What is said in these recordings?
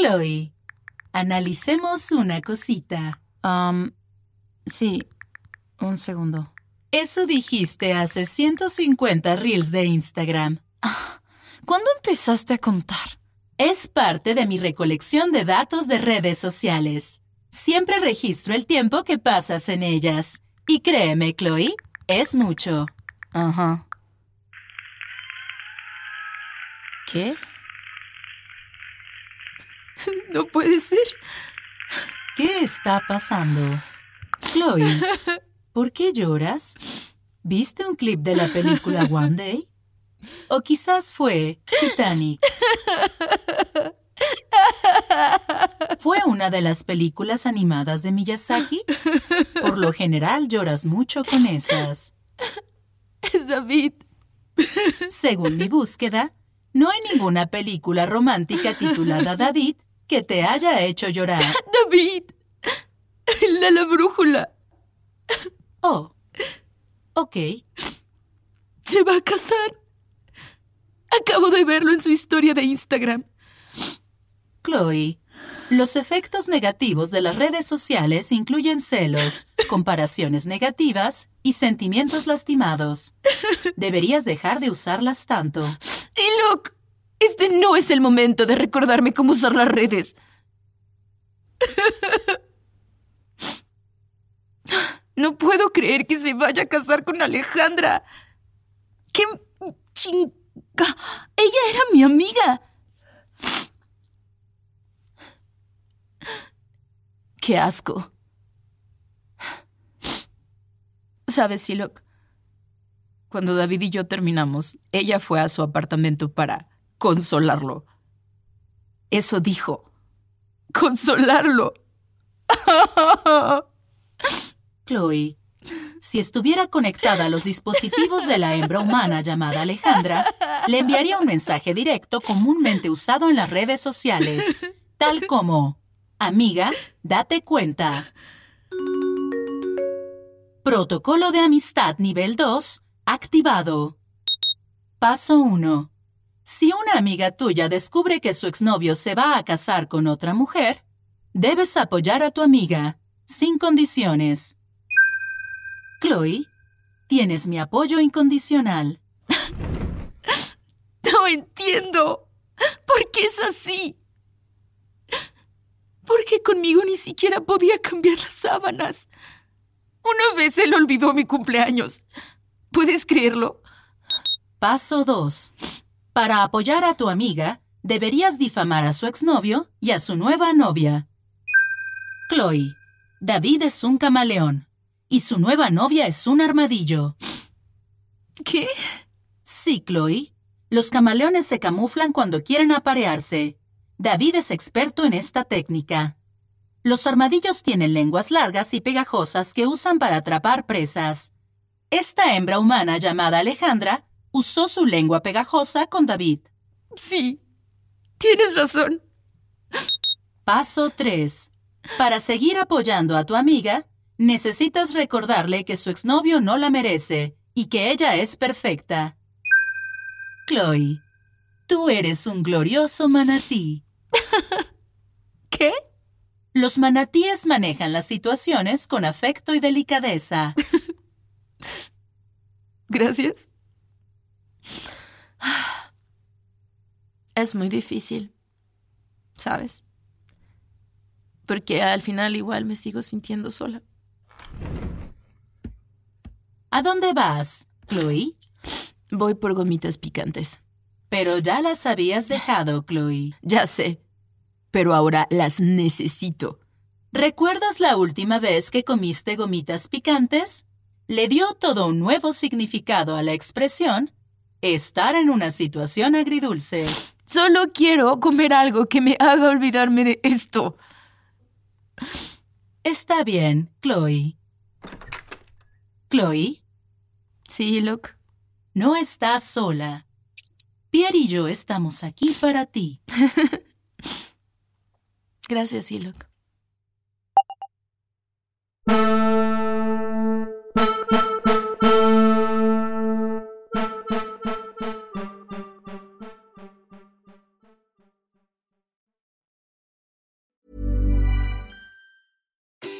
Chloe, analicemos una cosita. Um, sí, un segundo. Eso dijiste hace 150 reels de Instagram. ¿Cuándo empezaste a contar? Es parte de mi recolección de datos de redes sociales. Siempre registro el tiempo que pasas en ellas. Y créeme, Chloe, es mucho. Ajá. ¿Qué? No puede ser. ¿Qué está pasando? Chloe, ¿por qué lloras? ¿Viste un clip de la película One Day? ¿O quizás fue Titanic? ¿Fue una de las películas animadas de Miyazaki? Por lo general lloras mucho con esas. David. Según mi búsqueda, no hay ninguna película romántica titulada David que te haya hecho llorar. David. De la brújula. Oh. Ok. Se va a casar. Acabo de verlo en su historia de Instagram. Chloe, los efectos negativos de las redes sociales incluyen celos, comparaciones negativas y sentimientos lastimados. Deberías dejar de usarlas tanto. Y look, este no es el momento de recordarme cómo usar las redes. No puedo creer que se vaya a casar con Alejandra. ¡Qué chinga! Ella era mi amiga. ¡Qué asco! ¿Sabes, Silok? Cuando David y yo terminamos, ella fue a su apartamento para consolarlo. Eso dijo. ¡Consolarlo! Chloe, si estuviera conectada a los dispositivos de la hembra humana llamada Alejandra, le enviaría un mensaje directo comúnmente usado en las redes sociales, tal como, amiga, date cuenta. Protocolo de amistad nivel 2, activado. Paso 1. Si una amiga tuya descubre que su exnovio se va a casar con otra mujer, debes apoyar a tu amiga, sin condiciones. Chloe, tienes mi apoyo incondicional. No entiendo. ¿Por qué es así? ¿Por qué conmigo ni siquiera podía cambiar las sábanas? Una vez él olvidó mi cumpleaños. ¿Puedes creerlo? Paso 2. Para apoyar a tu amiga, deberías difamar a su exnovio y a su nueva novia. Chloe, David es un camaleón y su nueva novia es un armadillo. ¿Qué? Sí, Chloe. Los camaleones se camuflan cuando quieren aparearse. David es experto en esta técnica. Los armadillos tienen lenguas largas y pegajosas que usan para atrapar presas. Esta hembra humana llamada Alejandra usó su lengua pegajosa con David. Sí, tienes razón. Paso 3. Para seguir apoyando a tu amiga, necesitas recordarle que su exnovio no la merece y que ella es perfecta. Chloe, tú eres un glorioso manatí. ¿Qué? Los manatíes manejan las situaciones con afecto y delicadeza. Gracias. Es muy difícil, ¿sabes? Porque al final igual me sigo sintiendo sola. ¿A dónde vas, Chloe? Voy por gomitas picantes. Pero ya las habías dejado, Chloe. Ya sé, pero ahora las necesito. ¿Recuerdas la última vez que comiste gomitas picantes? Le dio todo un nuevo significado a la expresión estar en una situación agridulce. Solo quiero comer algo que me haga olvidarme de esto. Está bien, Chloe. Chloe. Sí, Luke. No estás sola. Pierre y yo estamos aquí para ti. Gracias, Ilok.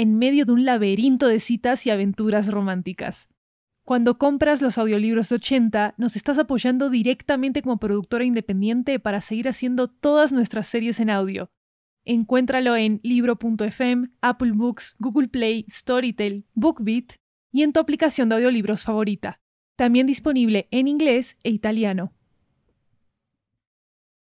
en medio de un laberinto de citas y aventuras románticas. Cuando compras los audiolibros de 80, nos estás apoyando directamente como productora independiente para seguir haciendo todas nuestras series en audio. Encuéntralo en libro.fm, Apple Books, Google Play, Storytel, BookBeat y en tu aplicación de audiolibros favorita. También disponible en inglés e italiano.